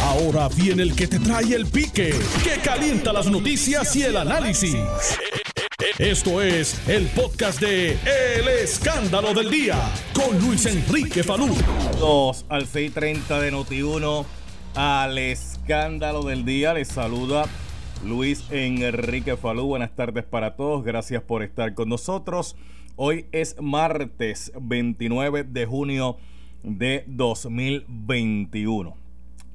Ahora viene el que te trae el pique, que calienta las noticias y el análisis. Esto es el podcast de El Escándalo del Día con Luis Enrique Falú. Dos al 6:30 de Noti1 al Escándalo del Día. Les saluda Luis Enrique Falú. Buenas tardes para todos. Gracias por estar con nosotros. Hoy es martes 29 de junio de 2021.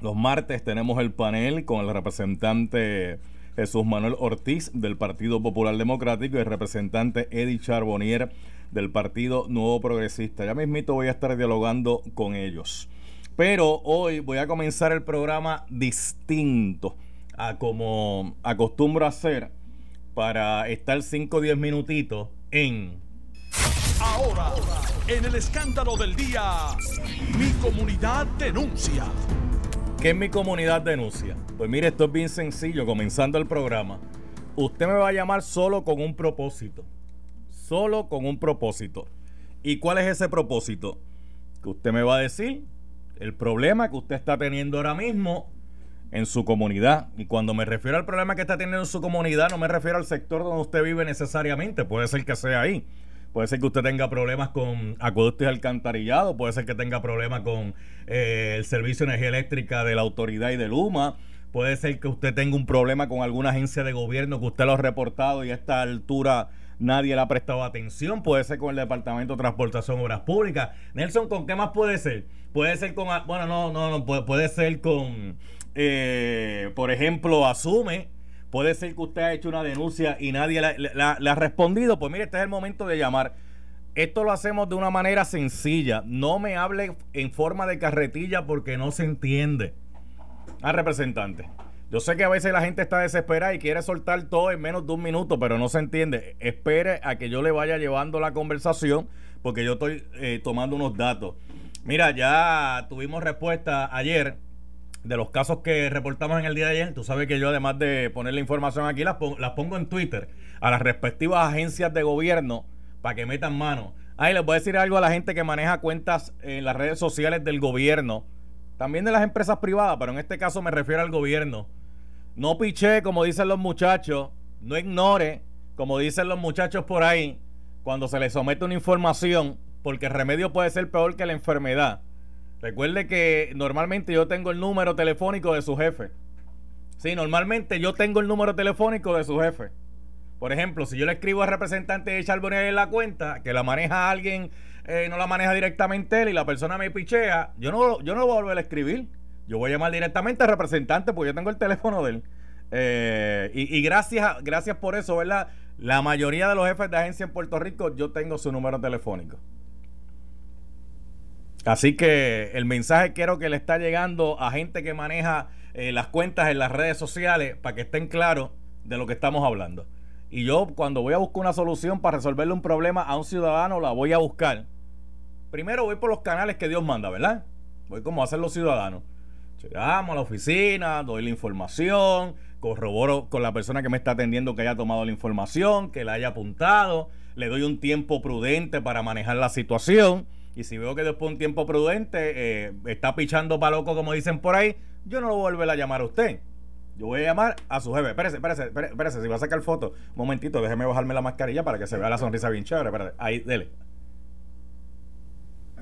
Los martes tenemos el panel con el representante Jesús Manuel Ortiz del Partido Popular Democrático y el representante Eddie Charbonnier del Partido Nuevo Progresista. Ya mismito voy a estar dialogando con ellos. Pero hoy voy a comenzar el programa distinto a como acostumbro hacer para estar 5 o 10 minutitos en Ahora, en el escándalo del día, mi comunidad denuncia. ¿Qué mi comunidad denuncia? Pues mire, esto es bien sencillo, comenzando el programa. Usted me va a llamar solo con un propósito. Solo con un propósito. ¿Y cuál es ese propósito? Que usted me va a decir el problema que usted está teniendo ahora mismo en su comunidad. Y cuando me refiero al problema que está teniendo en su comunidad, no me refiero al sector donde usted vive necesariamente. Puede ser que sea ahí Puede ser que usted tenga problemas con acueductos y alcantarillado, puede ser que tenga problemas con eh, el servicio de energía eléctrica de la autoridad y de Luma, puede ser que usted tenga un problema con alguna agencia de gobierno que usted lo ha reportado y a esta altura nadie le ha prestado atención, puede ser con el Departamento de Transportación Obras Públicas. Nelson, ¿con qué más puede ser? Puede ser con, bueno, no, no, no, puede, puede ser con, eh, por ejemplo, Asume Puede ser que usted ha hecho una denuncia y nadie le ha respondido. Pues mire, este es el momento de llamar. Esto lo hacemos de una manera sencilla. No me hable en forma de carretilla porque no se entiende. Al representante. Yo sé que a veces la gente está desesperada y quiere soltar todo en menos de un minuto, pero no se entiende. Espere a que yo le vaya llevando la conversación porque yo estoy eh, tomando unos datos. Mira, ya tuvimos respuesta ayer de los casos que reportamos en el día de ayer, tú sabes que yo además de poner la información aquí, las, pongo, en Twitter a las respectivas agencias de gobierno para que metan mano. Ahí les voy a decir algo a la gente que maneja cuentas en las redes sociales del gobierno, también de las empresas privadas, pero en este caso me refiero al gobierno. No piche, como dicen los muchachos, no ignore, como dicen los muchachos por ahí, cuando se les somete una información, porque el remedio puede ser peor que la enfermedad. Recuerde que normalmente yo tengo el número telefónico de su jefe. Sí, normalmente yo tengo el número telefónico de su jefe. Por ejemplo, si yo le escribo al representante de Charbonnier en la cuenta, que la maneja alguien, eh, no la maneja directamente él y la persona me pichea, yo no, yo no lo voy a volver a escribir. Yo voy a llamar directamente al representante porque yo tengo el teléfono de él. Eh, y, y, gracias, gracias por eso, ¿verdad? La mayoría de los jefes de agencia en Puerto Rico, yo tengo su número telefónico. Así que el mensaje quiero que le está llegando a gente que maneja eh, las cuentas en las redes sociales para que estén claros de lo que estamos hablando. Y yo cuando voy a buscar una solución para resolverle un problema a un ciudadano, la voy a buscar. Primero voy por los canales que Dios manda, ¿verdad? Voy como hacen los ciudadanos. Llegamos a la oficina, doy la información, corroboro con la persona que me está atendiendo que haya tomado la información, que la haya apuntado, le doy un tiempo prudente para manejar la situación y si veo que después de un tiempo prudente eh, está pichando para loco, como dicen por ahí, yo no lo voy a volver a llamar a usted. Yo voy a llamar a su jefe. Espérese, espérese, espérese, si va a sacar foto. Un momentito, déjeme bajarme la mascarilla para que se vea la sonrisa bien chévere. Espérate, ahí, dele.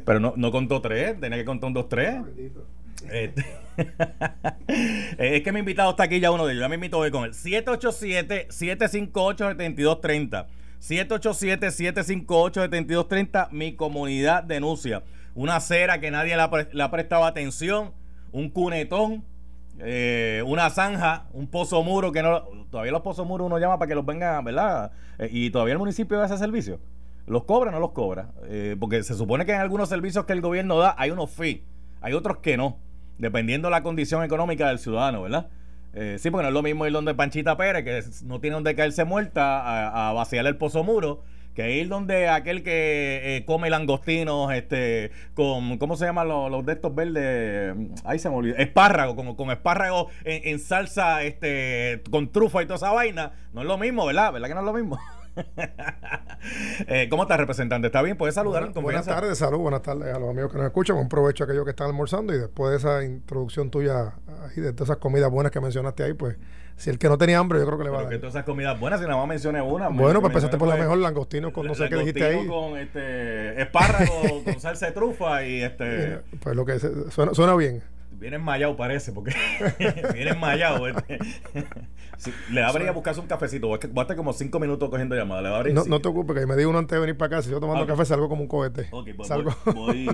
Pero no, no contó tres, tenía que contar un dos, tres. Este, es que mi invitado está aquí ya uno de ellos. Ya me invito hoy con él. 787-758-7230. 787-758-7230, mi comunidad denuncia. Una acera que nadie le ha, prestado atención, un cunetón, eh, una zanja, un pozo muro que no. Todavía los pozos muros uno llama para que los vengan, ¿verdad? Eh, y todavía el municipio da ese servicio. ¿Los cobra o no los cobra? Eh, porque se supone que en algunos servicios que el gobierno da hay unos fees, hay otros que no, dependiendo de la condición económica del ciudadano, ¿verdad? Eh, sí, porque no es lo mismo ir donde Panchita Pérez, que no tiene donde caerse muerta, a, vaciar el pozo muro, que ir donde aquel que eh, come langostinos, este, con, ¿cómo se llaman los, de estos verdes? Ahí se me olvidó. Espárrago, como con espárrago en, salsa, este, con trufa y toda esa vaina. No es lo mismo, ¿verdad? ¿Verdad que no es lo mismo? Eh, ¿Cómo estás, representante? ¿Está bien? ¿Puedes saludar Buenas tardes, salud, buenas tardes a los amigos que nos escuchan. Un provecho a aquellos que están almorzando y después de esa introducción tuya y de todas esas comidas buenas que mencionaste ahí, pues si el que no tenía hambre, yo creo que le va a dar. que todas esas comidas buenas, si nada más mencioné una. Bueno, pues empezaste por la mejor langostino con no sé qué dijiste ahí. con este, espárrago, con salsa de trufa y este. Pues lo que suena, suena bien. Viene enmayado, parece, porque viene enmayado. Este. le habría buscarse un cafecito. Voy a estar como cinco minutos cogiendo llamadas. No, no te ocupes, que me di uno antes de venir para acá. Si yo tomando café, salgo como un cohete. Pues voy,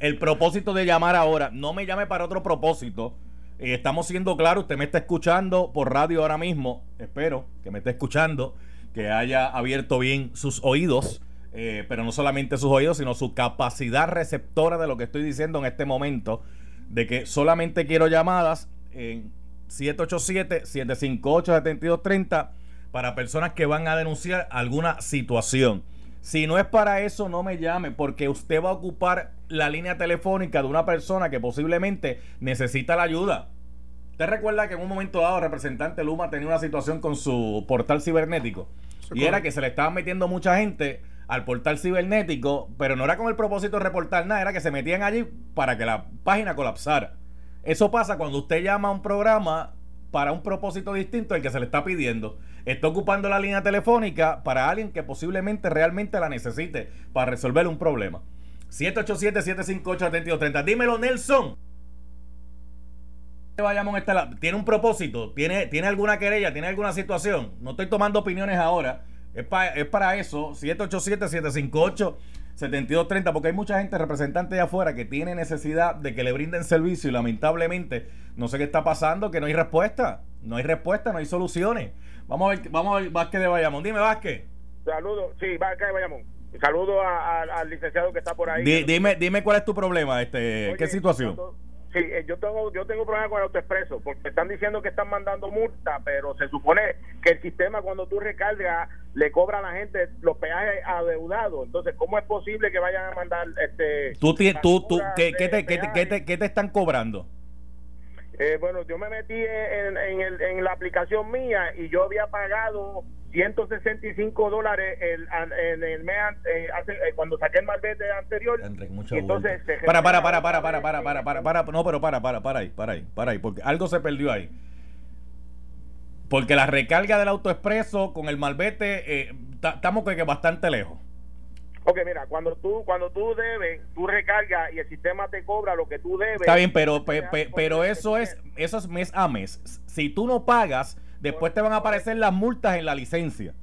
El propósito de llamar ahora, no me llame para otro propósito. Eh, estamos siendo claros, usted me está escuchando por radio ahora mismo. Espero que me esté escuchando, que haya abierto bien sus oídos. Eh, pero no solamente sus oídos, sino su capacidad receptora de lo que estoy diciendo en este momento de que solamente quiero llamadas en 787-758-7230 para personas que van a denunciar alguna situación. Si no es para eso, no me llame, porque usted va a ocupar la línea telefónica de una persona que posiblemente necesita la ayuda. ¿Usted recuerda que en un momento dado el representante Luma tenía una situación con su portal cibernético? y era que se le estaban metiendo mucha gente al portal cibernético, pero no era con el propósito de reportar nada, era que se metían allí para que la página colapsara. Eso pasa cuando usted llama a un programa para un propósito distinto al que se le está pidiendo. Está ocupando la línea telefónica para alguien que posiblemente realmente la necesite para resolver un problema. 787-758-7230. Dímelo, Nelson. Tiene un propósito, ¿Tiene, tiene alguna querella, tiene alguna situación. No estoy tomando opiniones ahora. Es, es para eso, 787-758-7230, porque hay mucha gente representante de afuera que tiene necesidad de que le brinden servicio y lamentablemente no sé qué está pasando, que no hay respuesta. No hay respuesta, no hay soluciones. Vamos a ver, vamos a ver Vázquez de Bayamón. Dime, Vázquez. Saludos, sí, Vázquez de Bayamón. Saludo al licenciado que está por ahí. dime, dime cuál es tu problema, este, qué situación. Sí, eh, yo tengo yo tengo un problema con el autoexpreso porque están diciendo que están mandando multa, pero se supone que el sistema cuando tú recargas le cobra a la gente los peajes adeudados. Entonces, ¿cómo es posible que vayan a mandar este tú tú, tú ¿qué, qué, te, qué, te, qué, te, están cobrando? Eh, bueno, yo me metí en, en, el, en la aplicación mía y yo había pagado 165 dólares el, en el mes eh, eh, cuando saqué el malvete anterior. entonces para, para, para, para, para, para, para, para, para, no, pero para, para, para ahí, para ahí, para ahí, porque algo se perdió ahí. Porque la recarga del autoexpreso con el malvete, estamos eh, que bastante lejos. Ok, mira, cuando tú cuando tú debes, tú recargas y el sistema te cobra lo que tú debes. Está bien, pero pero eso es eso es mes a mes. Si tú no pagas, Después te van a aparecer las multas en la licencia.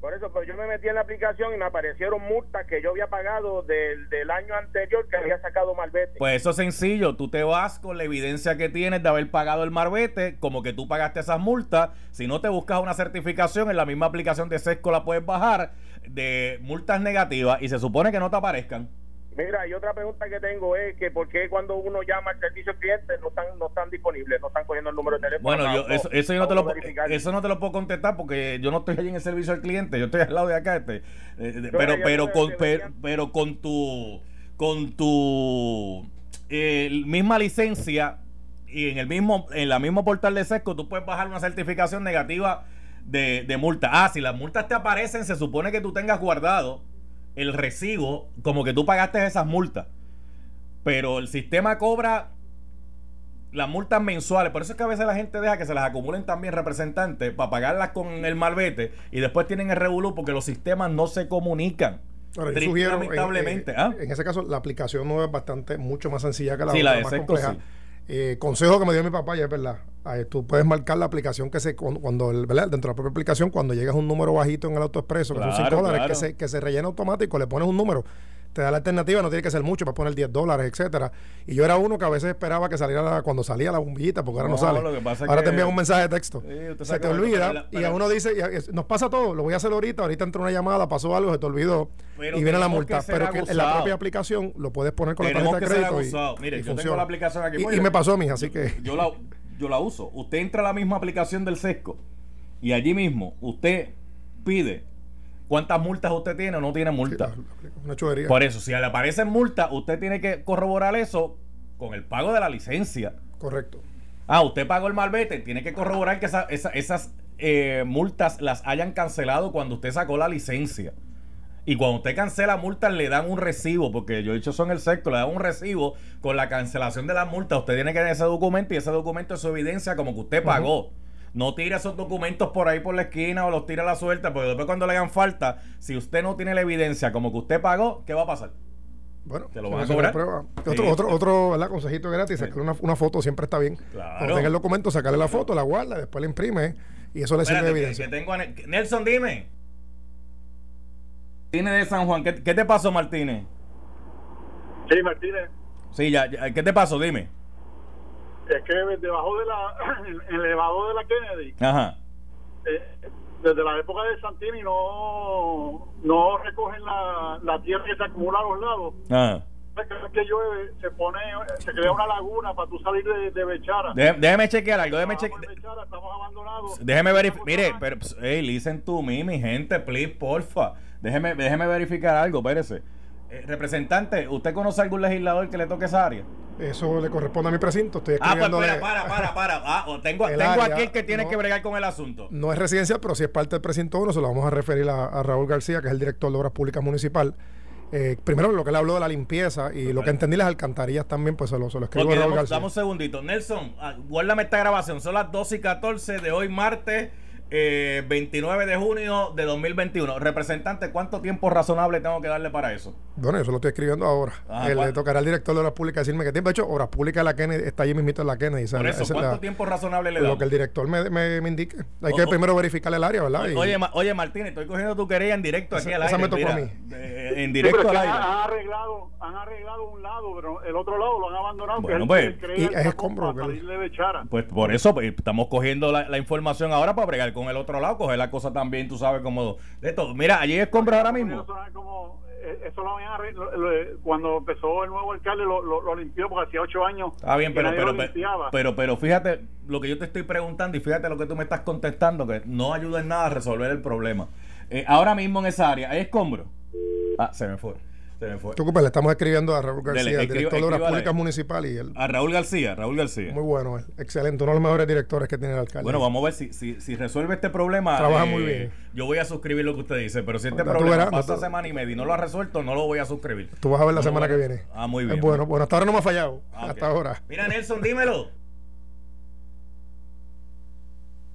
Por eso, pues yo me metí en la aplicación y me aparecieron multas que yo había pagado del, del año anterior que había sacado Marbete. Pues eso es sencillo, tú te vas con la evidencia que tienes de haber pagado el Marbete, como que tú pagaste esas multas. Si no te buscas una certificación, en la misma aplicación de Sesco la puedes bajar de multas negativas y se supone que no te aparezcan. Mira, y otra pregunta que tengo es que por qué cuando uno llama al servicio al cliente no están no están disponibles, no están cogiendo el número de teléfono. Bueno, yo, eso, eso, yo no te lo, eso no te lo puedo contestar porque yo no estoy allí en el servicio al cliente, yo estoy al lado de acá, este, eh, pero pero con pero, con tu con tu eh, misma licencia y en el mismo en la mismo portal de Sesco tú puedes bajar una certificación negativa de, de multa. Ah, si las multas te aparecen, se supone que tú tengas guardado el recibo como que tú pagaste esas multas. Pero el sistema cobra las multas mensuales. Por eso es que a veces la gente deja que se las acumulen también representantes para pagarlas con el malvete y después tienen el revolú porque los sistemas no se comunican. lamentablemente. ¿ah? En, ese caso, la aplicación no es bastante, mucho más sencilla que la, sí, la de más compleja. Eh, consejo que me dio mi papá, y es verdad. tú puedes marcar la aplicación que se, cuando, ¿verdad? dentro de la propia aplicación, cuando llegas a un número bajito en el autoexpreso, que son 5 dólares, que, se, que se rellena automático, le pones un número te da la alternativa, no tiene que ser mucho para poner 10 dólares, etcétera. Y yo era uno que a veces esperaba que saliera cuando salía la bombillita, porque ahora no, sale. ahora te envían un mensaje de texto. se te olvida y a uno dice, nos pasa todo, lo voy a hacer ahorita, ahorita entra una llamada, pasó algo, se te olvidó y viene la multa. Pero que en la propia aplicación lo puedes poner con la tarjeta de crédito. Y, Mire, yo tengo la aplicación aquí. Y, me pasó a mí, así que. Yo la, yo la uso. Usted entra a la misma aplicación del SESCO y allí mismo usted pide cuántas multas usted tiene o no tiene multa. Por eso, si le aparecen multas, usted tiene que corroborar eso con el pago de la licencia. Correcto. Ah, usted pagó el malvete, tiene que corroborar que esas, eh, multas las hayan cancelado cuando usted sacó la licencia. Y cuando usted cancela multas, le dan un recibo, porque yo he dicho eso en el sector, le dan un recibo con la cancelación de la multa. Usted tiene que tener ese documento y ese documento es su evidencia como que usted pagó. No tire esos documentos por ahí por la esquina o los tire a la suelta, porque después cuando le hagan falta, si usted no tiene la evidencia como que usted pagó, ¿qué va a pasar? Bueno, te lo van a cobrar. Otro, otro, otro ¿verdad? consejito gratis, sacarle una, una, foto siempre está bien. Cuando tenga el documento, sacarle la foto, la guarda, después la imprime y eso le sirve de evidencia. Nelson, dime. Martínez de San Juan, ¿qué, te pasó, Martínez? Sí, Martínez. Sí, ya, ¿qué te pasó? Dime. Es que debajo de la, el elevador de la Kennedy, Ajá. Eh, desde la época de Santini no, no recogen la, la tierra que se acumula a los lados. Ajá que llueve se pone se crea una laguna para tú salir de, de Bechara déjeme chequear algo déjeme chequear estamos abandonados déjeme verificar mire pero hey listen to me mi gente please porfa Déjeme, déjeme verificar algo, espérese. Eh, representante, ¿usted conoce algún legislador que le toque esa área? Eso le corresponde a mi precinto. Estoy ah, pues para, para, para, para. Ah, tengo, tengo aquí el que tiene que bregar con el asunto. No es residencia, pero si es parte del precinto 1, se lo vamos a referir a, Raúl García, que es el director de Obras Públicas Municipal. Eh, primero, lo que le habló de la limpieza y lo que entendí las alcantarillas también, pues se lo, se lo escribo a Raúl García. Dame un segundito. Nelson, ah, guárdame esta grabación. Son las 12 y 14 de hoy, martes eh, 29 de junio de 2021. Representante, ¿cuánto tiempo razonable tengo que darle para eso? Bueno, eso lo estoy escribiendo ahora. Eh, le tocará al director de Obras Públicas decirme qué tiempo. De hecho, Obras Públicas de la Kennedy está allí mismito en la Kennedy. Por eso, ¿cuánto tiempo razonable le da? Lo que el director me, me, indique. Hay que primero verificar el área, ¿verdad? Oye, oye, Martín, estoy cogiendo tu querella en directo aquí al aire. Esa me tocó a mí. en directo al aire. Han arreglado, han arreglado un lado, pero el otro lado lo han abandonado. Bueno, pues, y es escombro. Pues por eso pues, estamos cogiendo la, la, información ahora para bregar con el otro lado, coger la cosa también, tú sabes, como de esto. Mira, allí es compra ahora mismo. Eh, eso lo habían cuando empezó el nuevo alcalde lo, lo, limpió porque hacía ocho años. Está bien, pero pero, pero, pero, fíjate lo que yo te estoy preguntando y fíjate lo que tú me estás contestando, que no ayuda en nada a resolver el problema. Eh, ahora mismo en esa área, ¿hay escombro? Ah, se me fue. Se me fue. le estamos escribiendo a Raúl García, el director de Obras Públicas Municipal. Y a Raúl García, Raúl García. Muy bueno, excelente, uno de los mejores directores que tiene el alcalde. Bueno, vamos a ver si, si, si resuelve este problema. Trabaja muy eh, bien. Yo voy a suscribir lo que usted dice, pero si este problema pasa semana y media y no lo ha resuelto, no lo voy a suscribir. Tú vas a ver la semana que viene. Ah, muy bien. bueno, bueno, hasta ahora no me ha fallado. Ah, hasta ahora. Mira, Nelson, dímelo.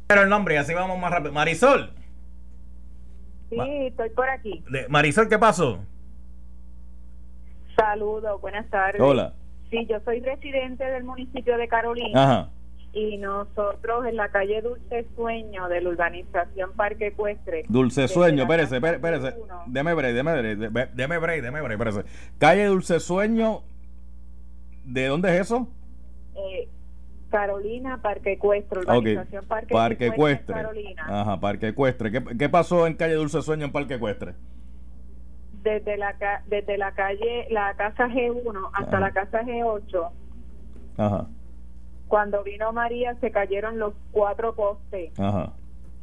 Pero el nombre, y así vamos más rápido. Marisol. Sí, estoy por aquí. Marisol, ¿qué pasó? Saludos, buenas tardes. Hola. Sí, yo soy residente del municipio de Carolina. Ajá. Y nosotros en la calle Dulce Sueño de la urbanización Parque Ecuestre. Dulce Sueño, espérese, espérese. Deme break, deme break, deme break, deme break, espérese. Calle Dulce Sueño, ¿de dónde es eso? Eh, Carolina, Parque Ecuestre, urbanización Parque, Parque Ecuestre. Carolina. Ajá, Parque Ecuestre. ¿Qué, ¿Qué pasó en calle Dulce Sueño en Parque Ecuestre? Desde la desde la calle la casa G1 hasta la casa G8 Ajá. cuando vino María se cayeron los cuatro postes. Ajá.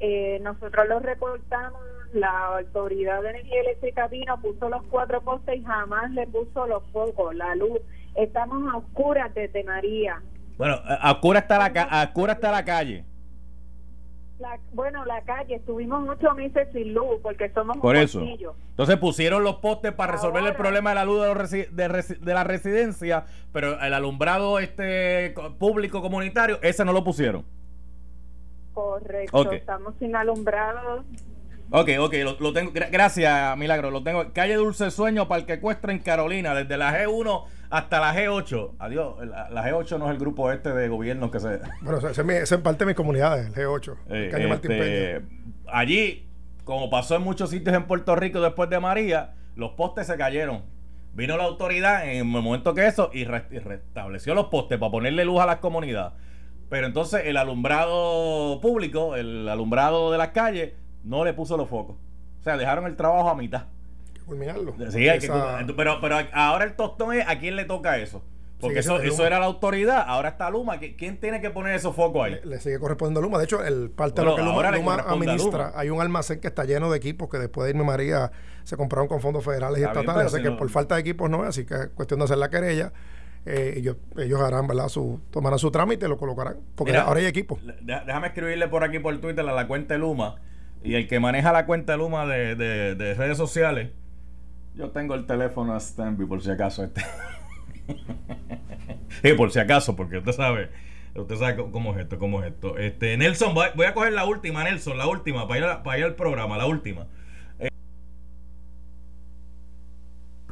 Eh, nosotros los reportamos la autoridad de energía eléctrica vino puso los cuatro postes y jamás le puso los focos la luz. Estamos a oscuras desde María. Bueno a oscuras está la a oscuras está la calle bueno, la calle, estuvimos ocho meses sin luz porque somos Por eso. Entonces pusieron los postes para resolver el problema de la luz de, de, la residencia, pero el alumbrado este público comunitario, ese no lo pusieron. Correcto, estamos sin alumbrado. Ok, ok, lo, tengo. Gracias, Milagro. Lo tengo. Calle Dulce Sueño, Parque Ecuestre en Carolina, desde la G1 hasta la G8. Adiós, la, G8 no es el grupo este de gobierno que se. Bueno, ese es, parte de mi comunidad, el G8. Eh, este, allí, como pasó en muchos sitios en Puerto Rico después de María, los postes se cayeron. Vino la autoridad en el momento que eso y, restableció los postes para ponerle luz a las comunidades. Pero entonces el alumbrado público, el alumbrado de las calles, no le puso los focos. O sea, dejaron el trabajo a mitad. Culminarlo. Sí, hay que, pero, pero ahora el tostón es a quién le toca eso. Porque eso, eso era la autoridad, ahora está Luma. ¿Quién tiene que poner esos focos ahí? Le, sigue correspondiendo a Luma. De hecho, el parte de lo que Luma, Luma administra, hay un almacén que está lleno de equipos que después de irme María se compraron con fondos federales y estatales. así que por falta de equipos no, así que es cuestión de hacer la querella eh, ellos, ellos harán, ¿verdad? Su, tomarán su trámite y lo colocarán. Porque ahora hay equipo. Déjame escribirle por aquí por Twitter a la cuenta de Luma. Y el que maneja la cuenta de Luma de, de, redes sociales, yo tengo el teléfono a Stanby por si acaso. Este. y por si acaso, porque usted sabe, usted sabe cómo es esto, cómo es esto. Este, Nelson, voy, a coger la última, Nelson, la última, para ir, para ir al programa, la última.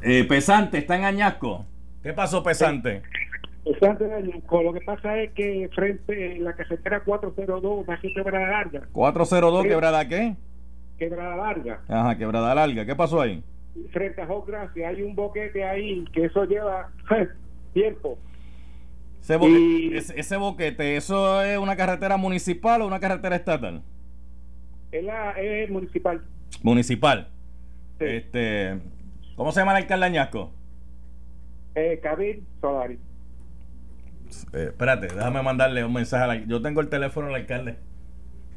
Eh, pesante, está en Añasco. ¿Qué pasó, Pesante? Pesante de Añasco. Lo que pasa es que frente a la carretera 402, aquí quebrada larga. ¿402 quebrada qué? Quebrada larga. Ajá, quebrada larga. ¿Qué pasó ahí? Frente a Gracia hay un boquete ahí que eso lleva tiempo. Ese, ese, boquete, ¿eso es una carretera municipal o una carretera estatal? Es, la, es municipal. Municipal. Este, ¿Cómo se llama el alcalde Añasco? Eh, Cabil Solari. Eh, espérate, déjame mandarle un mensaje. A la, yo tengo el teléfono del alcalde.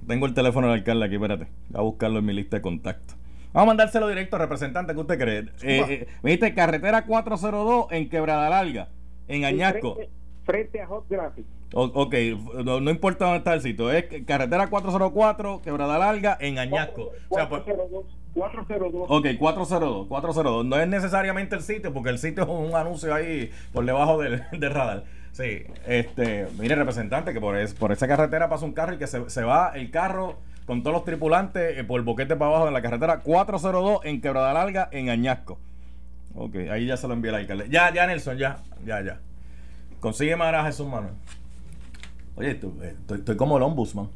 Tengo el teléfono del alcalde aquí, espérate. Voy a buscarlo en mi lista de contactos. Vamos a mandárselo directo, representante, ¿qué usted cree? Eh, eh, dijiste carretera 402 en Quebrada Larga, en Añasco. Frente, a Hot Graphic. ok, no, importa dónde está el sitio. Es carretera 404, Quebrada Larga, en Añasco. o sea, 402. Ok, 402, 402. No es necesariamente el sitio, porque el sitio es un anuncio ahí por debajo del, radar. Sí, este, mire, representante, que por, por esa carretera pasa un carro y que se, va el carro con todos los tripulantes eh, por el boquete para abajo de la carretera 402 en Quebrada Larga, en Añasco. Ok, ahí ya se lo envié el alcalde. Ya, ya, Nelson, ya, ya, ya. Consigue más a Jesús Manuel. Oye, estoy, estoy como el ombudsman.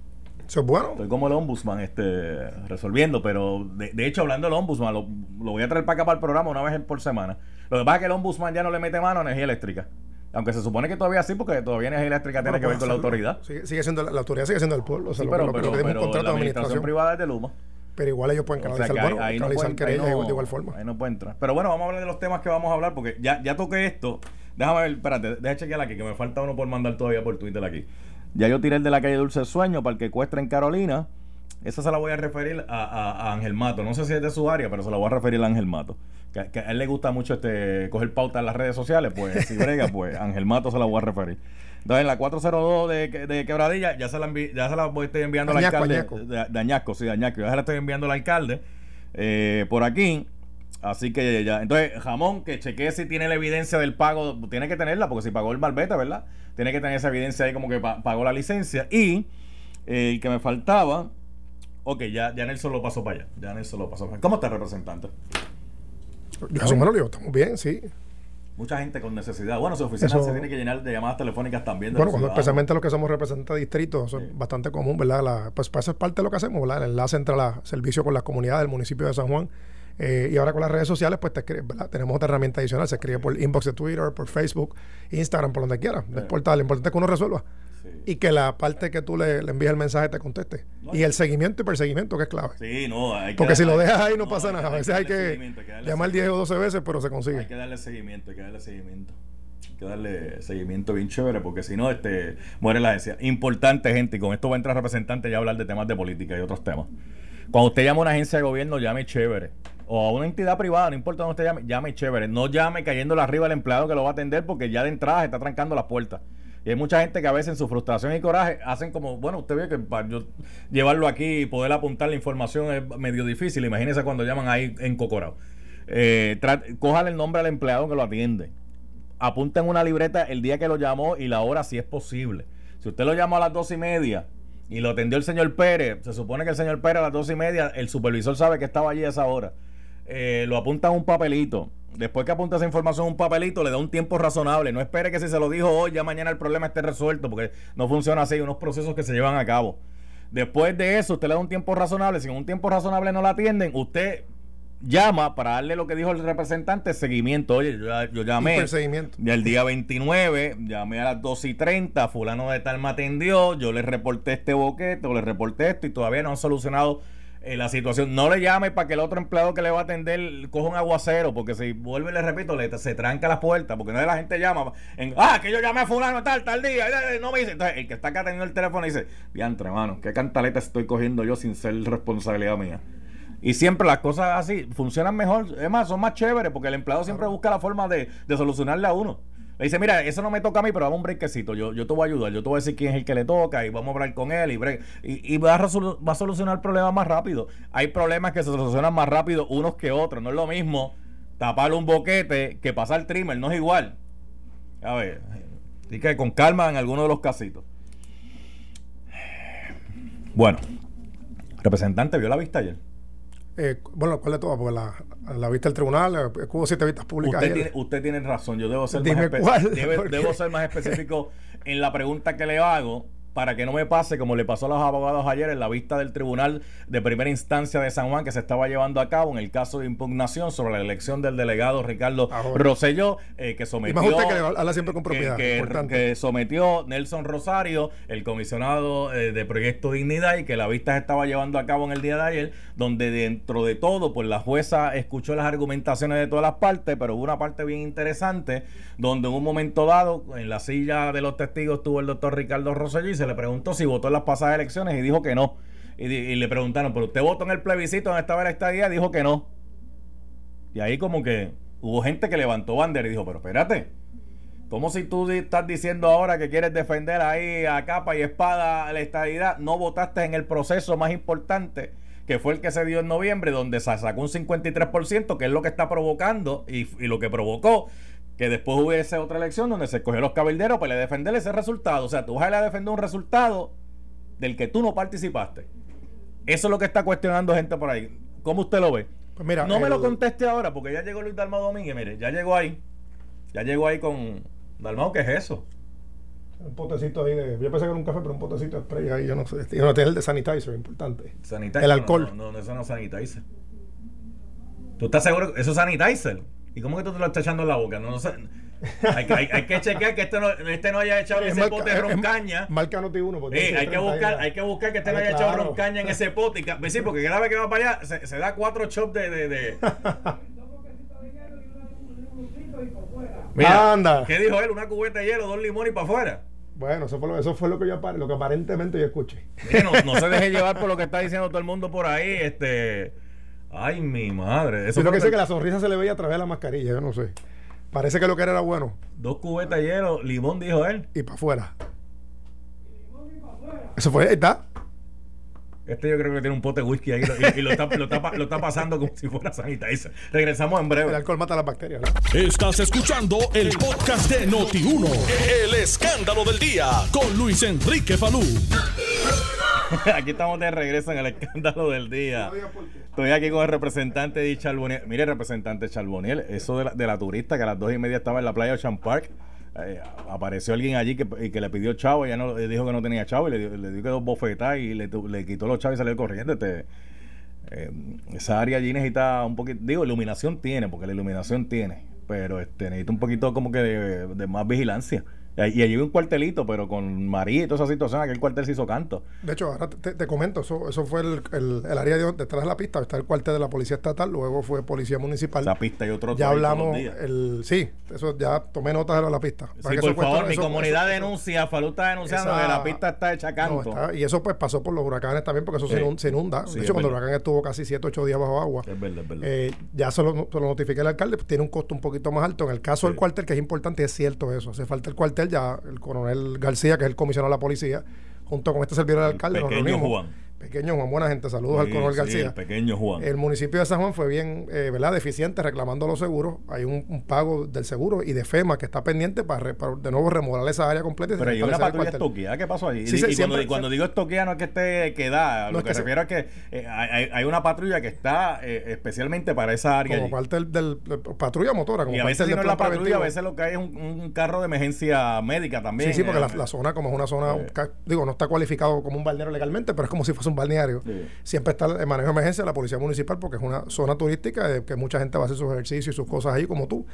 Eso es bueno. Estoy como el ombudsman este, resolviendo, pero de, hecho, hablando del ombudsman, lo, voy a traer para acá para el programa una vez por semana. Lo que pasa es que el ombudsman ya no le mete mano a energía eléctrica. Aunque se supone que todavía sí, porque todavía energía eléctrica tiene que ver con la autoridad. Sigue, siendo, la autoridad sigue siendo el pueblo. O sea, pero, pero, la administración, privada es de Luma. Pero igual ellos pueden canalizar, ahí, no de igual forma. Ahí no puede entrar. Pero bueno, vamos a hablar de los temas que vamos a hablar, porque ya, ya toqué esto. Déjame ver, espérate, déjame chequear aquí, que me falta uno por mandar todavía por Twitter aquí. Ya yo tiré el de la calle Dulce Sueño para el que cuesta en Carolina. Esa se la voy a referir a, Ángel Mato. No sé si es de su área, pero se la voy a referir a Ángel Mato. Que, a él le gusta mucho este coger pauta en las redes sociales. Pues si brega, pues Ángel Mato se la voy a referir. Entonces, la 402 de, de Quebradilla, ya se la, ya se la voy, estoy enviando al alcalde. De, Añasco, sí, de Añasco. Ya se la estoy enviando al alcalde eh, por aquí. Así que ya. Entonces, jamón, que chequee si tiene la evidencia del pago. Tiene que tenerla, porque si pagó el malvete, ¿verdad? Tiene que tener esa evidencia ahí como que pagó la licencia. Y eh, el que me faltaba. Ok, ya, ya Nelson lo pasó para allá. Ya Nelson lo pasó para allá. ¿Cómo está representante? Yo me lo estamos bien, sí. Mucha gente con necesidad. Bueno, su oficina se tiene que llenar de llamadas telefónicas también. bueno, cuando, especialmente los que somos representantes de distritos, eso es bastante común, ¿verdad? La, pues para eso es parte de lo que hacemos, ¿verdad? El enlace entre el servicio con las comunidades del municipio de San Juan eh, y ahora con las redes sociales, pues te tenemos otra herramienta adicional. Se escribe por inbox de Twitter, por Facebook, Instagram, por donde quiera. No importa, lo importante es que uno resuelva. Y que la parte que tú le, envíes el mensaje te conteste. y el seguimiento y perseguimiento, que es clave. Sí, no, Porque si lo dejas ahí no, pasa nada. A veces hay que, llamar 10 o 12 veces, pero se consigue. Hay que darle seguimiento, hay que darle seguimiento. Hay que darle seguimiento bien chévere, porque si no, este, muere la agencia. Importante, gente, y con esto va a entrar representante y a hablar de temas de política y otros temas. Cuando usted llama a una agencia de gobierno, llame chévere o a una entidad privada, no importa dónde usted llame, llame chévere. No llame cayéndole arriba al empleado que lo va a atender porque ya de entrada está trancando las puertas. Y hay mucha gente que a veces en su frustración y coraje hacen como, bueno, usted ve que para yo llevarlo aquí y poder apuntar la información es medio difícil. Imagínese cuando llaman ahí en Cocorao. Eh, el nombre al empleado que lo atiende. Apunten una libreta el día que lo llamó y la hora si es posible. Si usted lo llamó a las dos y media y lo atendió el señor Pérez, se supone que el señor Pérez a las dos y media, el supervisor sabe que estaba allí a esa hora. Eh, lo apunta en un papelito. Después que apunta esa información en un papelito, le da un tiempo razonable. No espere que si se lo dijo hoy, ya mañana el problema esté resuelto, porque no funciona así. Hay unos procesos que se llevan a cabo. Después de eso, usted le da un tiempo razonable. Si en un tiempo razonable no la atienden, usted llama para darle lo que dijo el representante, seguimiento. Oye, yo, llamé. Seguimiento. Y el día 29, llamé a las 2 y 30, fulano de tal me atendió, yo le reporté este boquete o le reporté esto y todavía no han solucionado eh, la situación. No le llame para que el otro empleado que le va a atender coja un aguacero, porque si vuelve le repito, le, se tranca la puerta, porque no es la gente llama, en, ah, que yo llamé a fulano tal, tal día, no me dice. Entonces, el que está acá teniendo el teléfono dice, diantre, hermano, qué cantaleta estoy cogiendo yo sin ser responsabilidad mía. Y siempre las cosas así funcionan mejor, es más, son más chéveres, porque el empleado siempre busca la forma de, de solucionarle a uno. Le dice, mira, eso no me toca a mí, pero vamos un brequecito. Yo, yo te voy a ayudar. Yo te voy a decir quién es el que le toca y vamos a hablar con él y, va, a va a solucionar el problema más rápido. Hay problemas que se solucionan más rápido unos que otros. No es lo mismo tapar un boquete que pasar trimmer. No es igual. A ver, así con calma en algunos de los casitos. Bueno, representante, ¿vio la vista ayer? Eh, bueno, ¿cuál de todas? Porque la, la vista del tribunal, eh, hubo siete vistas públicas. Usted tiene, usted tiene razón, yo debo ser, más, debo ser más específico en la pregunta que le hago para que no me pase como le pasó a los abogados ayer en la vista del Tribunal de Primera Instancia de San Juan que se estaba llevando a cabo en el caso de impugnación sobre la elección del delegado Ricardo Rosselló, eh, que sometió que siempre con propiedad, que, sometió Nelson Rosario, el comisionado eh, de Proyecto Dignidad, y que la vista se estaba llevando a cabo en el día de ayer, donde dentro de todo, pues la jueza escuchó las argumentaciones de todas las partes, pero hubo una parte bien interesante, donde en un momento dado, en la silla de los testigos estuvo el doctor Ricardo Rosselló y se le preguntó si votó en las pasadas elecciones y dijo que no. Y, le preguntaron, ¿pero usted votó en el plebiscito donde estaba la estadía? Dijo que no. Y ahí como que hubo gente que levantó bandera y dijo, pero espérate, como si tú estás diciendo ahora que quieres defender ahí a capa y espada la estadidad? No votaste en el proceso más importante, que fue el que se dio en noviembre, donde se sacó un 53%, que es lo que está provocando y, y lo que provocó que después hubiese otra elección donde se escogió los cabilderos para defender ese resultado. O sea, tú vas a defender un resultado del que tú no participaste. Eso es lo que está cuestionando gente por ahí. ¿Cómo usted lo ve? Pues mira, no me lo conteste ahora, porque ya llegó Luis Dalmado Domínguez, mire, ya llegó ahí. Ya llegó ahí con Dalmado, ¿qué es eso? Un potecito ahí de. Yo pensé que era un café, pero un potecito de spray ahí, yo no sé. Yo no tiene el de sanitizer, importante. Sanitizer. El alcohol. No, no, eso no es sanitizer. ¿Tú estás seguro? ¿Eso es sanitizer? ¿Y cómo que tú te lo estás echando en la boca? No, no sé. Hay, hay, hay, que chequear que este no, este no haya echado ese pote de roncaña. Marca Noti uno. Eh, hay, que buscar, hay que buscar que este no haya echado roncaña en ese pote. Y, sí, porque cada vez que va para allá se, se da cuatro chops de. de, de... Mira, Anda. ¿qué dijo él? Una cubeta de hielo, dos limones y para afuera. Bueno, eso fue lo, eso fue lo que yo lo que aparentemente yo escuché. no, no se deje llevar por lo que está diciendo todo el mundo por ahí. Este Ay, mi madre. Eso lo que sé que la sonrisa se le veía a través de la mascarilla, yo no sé. Parece que lo que era era bueno. Dos cubetas de hielo, limón, dijo él. Y para afuera. Eso fue, ahí está. Este yo creo que tiene un pote de whisky ahí y, lo, está, lo, está, lo, está, pasando como si fuera sanitizer. Regresamos en breve. El alcohol mata las bacterias. Estás escuchando el podcast de Noti1. El escándalo del día con Luis Enrique Falú. Aquí estamos de regreso en el escándalo del día. Estoy aquí con el representante de Charboniel. Mire, representante Charboniel, eso de la, de la turista que a las dos y media estaba en la playa de Ocean Park. Eh, apareció alguien allí que, que le pidió chavo, ella no, le dijo que no tenía chavo y le, dio, le dio que dos bofetas y le, le, quitó los chavos y salió corriendo. Este, eh, esa área allí necesita un poquito, digo, iluminación tiene, porque la iluminación tiene, pero este, necesita un poquito como que de más vigilancia. Y allí un cuartelito, pero con María y toda esa situación, aquel cuartel se hizo canto. De hecho, ahora te, comento, eso, eso fue el, el, área de, detrás de la pista, está el cuartel de la Policía Estatal, luego fue Policía Municipal. La pista y otro Ya hablamos, el, sí, eso ya tomé nota de la pista. Sí, por favor, mi comunidad denuncia, Falú está denunciando que la pista está hecha canto. y eso pues pasó por los huracanes también, porque eso se inunda. de hecho, cuando el huracán estuvo casi 7, 8 días bajo agua. Es verdad, es verdad. Eh, ya se lo, se lo notifiqué al alcalde, pues tiene un costo un poquito más alto. En el caso del cuartel, que es importante, es cierto eso. Hace falta el cuartel, ya el coronel el García, que es el comisionado de la policía, junto con este servidor del alcalde, nos Juan. Pequeño Juan, buena gente, saludos al coronel García. pequeño Juan. El municipio de San Juan fue bien, eh, ¿verdad?, deficiente reclamando los seguros. Hay un, pago del seguro y de FEMA que está pendiente para, de nuevo remodelar esa área completa. Pero hay una patrulla estoqueada, ¿qué pasó ahí? y, cuando, digo estoqueada no es que esté quedada, lo que, refiero es que eh, hay, una patrulla que está eh, especialmente para esa área. Como parte del, patrulla motora. Como y a veces si no es la patrulla, a veces lo que hay es un, carro de emergencia médica también. Sí, sí, porque la, zona como es una zona, digo, no está cualificado como un balneario legalmente, pero es como si fuese un balneario siempre está el manejo de emergencia la policía municipal porque es una zona turística que mucha gente va a hacer sus ejercicios y sus cosas ahí como tú.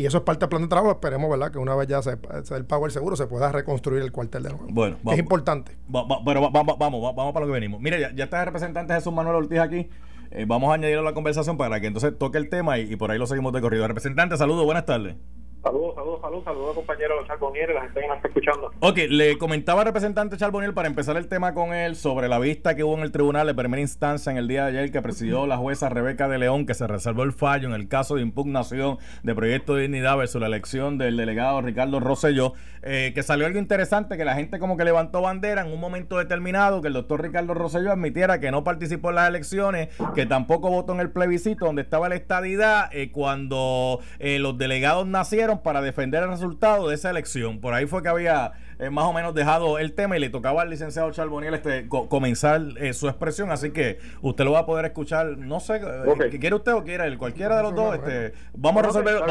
Y eso es parte del plan de trabajo. Esperemos, ¿verdad? Que una vez ya se, el pago del seguro se pueda reconstruir el cuartel de nuevo. Bueno, es importante. pero vamos, vamos, vamos para lo que venimos. Mire, ya, está el representante Jesús Manuel Ortiz aquí. Eh, vamos a añadir a la conversación para que entonces toque el tema y, por ahí lo seguimos de corrido. Representante, saludos, buenas tardes. Saludos, saludos, saludos, saludos compañeros Charbonier la gente que nos está escuchando. Ok, le comentaba al representante Charbonier para empezar el tema con él sobre la vista que hubo en el tribunal de primera instancia en el día de ayer que presidió la jueza Rebeca de León que se reservó el fallo en el caso de impugnación de Proyecto de Dignidad versus la elección del delegado Ricardo Rosselló, eh, que salió algo interesante que la gente como que levantó bandera en un momento determinado que el doctor Ricardo Rosselló admitiera que no participó en las elecciones, que tampoco votó en el plebiscito donde estaba la estadidad eh, cuando eh, los delegados nacieron para defender el resultado de esa elección. Por ahí fue que había eh, más o menos dejado el tema y le tocaba al licenciado Charboniel este, comenzar eh, su expresión, así que usted lo va a poder escuchar, no sé, eh, ¿quiere usted o quiere él? Cualquiera de los dos, este, vamos a resolverlo.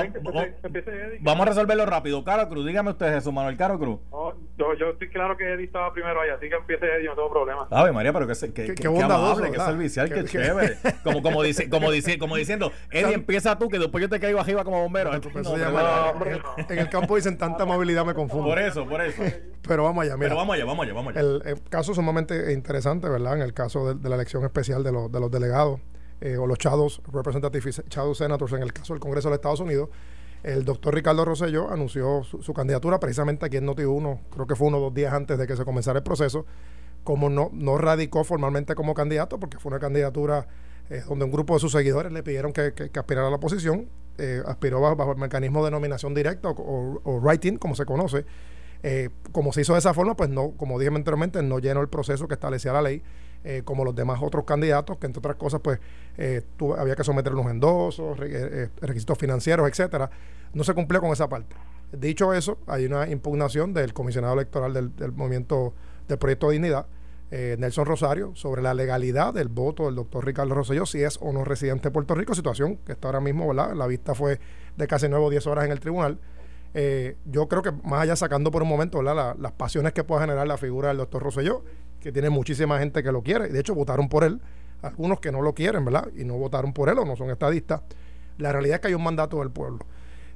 Vamos a resolverlo rápido. Caro Cruz, dígame usted, Jesús Manuel Caro Cruz. yo, estoy claro que Eddie estaba primero ahí, así que empiece Eddie, no tengo problema. Ave María, pero que, que, que, amable, que servicial, que chévere. Como, como, dice, como, dice, como diciendo, Eddie, empieza tú, que después yo te caigo arriba como bombero. en, el, campo dicen tanta amabilidad, me confundo. Por eso, por eso. Pero vamos allá, mira. Pero vamos allá, vamos allá, vamos allá. El, caso sumamente interesante, ¿verdad? En el caso de, la elección especial de, los, de los delegados eh, o los Chados Representative Shadow Senators en el caso del Congreso de los Estados Unidos, el doctor Ricardo Rosselló anunció su, candidatura precisamente aquí en Noti1, creo que fue uno o dos días antes de que se comenzara el proceso, como no, no radicó formalmente como candidato, porque fue una candidatura eh, donde un grupo de sus seguidores le pidieron que, aspirara a la posición, eh, aspiró bajo, el mecanismo de nominación directa o, o writing, como se conoce, eh, como se hizo de esa forma, pues no, como dije anteriormente, no llenó el proceso que establecía la ley, eh, como los demás otros candidatos, que entre otras cosas, pues eh, había que someter unos endosos, requisitos financieros, etcétera. No se cumplió con esa parte. Dicho eso, hay una impugnación del comisionado electoral del, movimiento del proyecto de dignidad, Nelson Rosario, sobre la legalidad del voto del doctor Ricardo Rosselló, si es o no residente de Puerto Rico, situación que está ahora mismo, ¿verdad? La vista fue de casi nuevo 10 horas en el tribunal. Eh, yo creo que más allá sacando por un momento las pasiones que pueda generar la figura del doctor Rosselló, que tiene muchísima gente que lo quiere, de hecho votaron por él, algunos que no lo quieren, ¿verdad? Y no votaron por él o no son estadistas. La realidad es que hay un mandato del pueblo.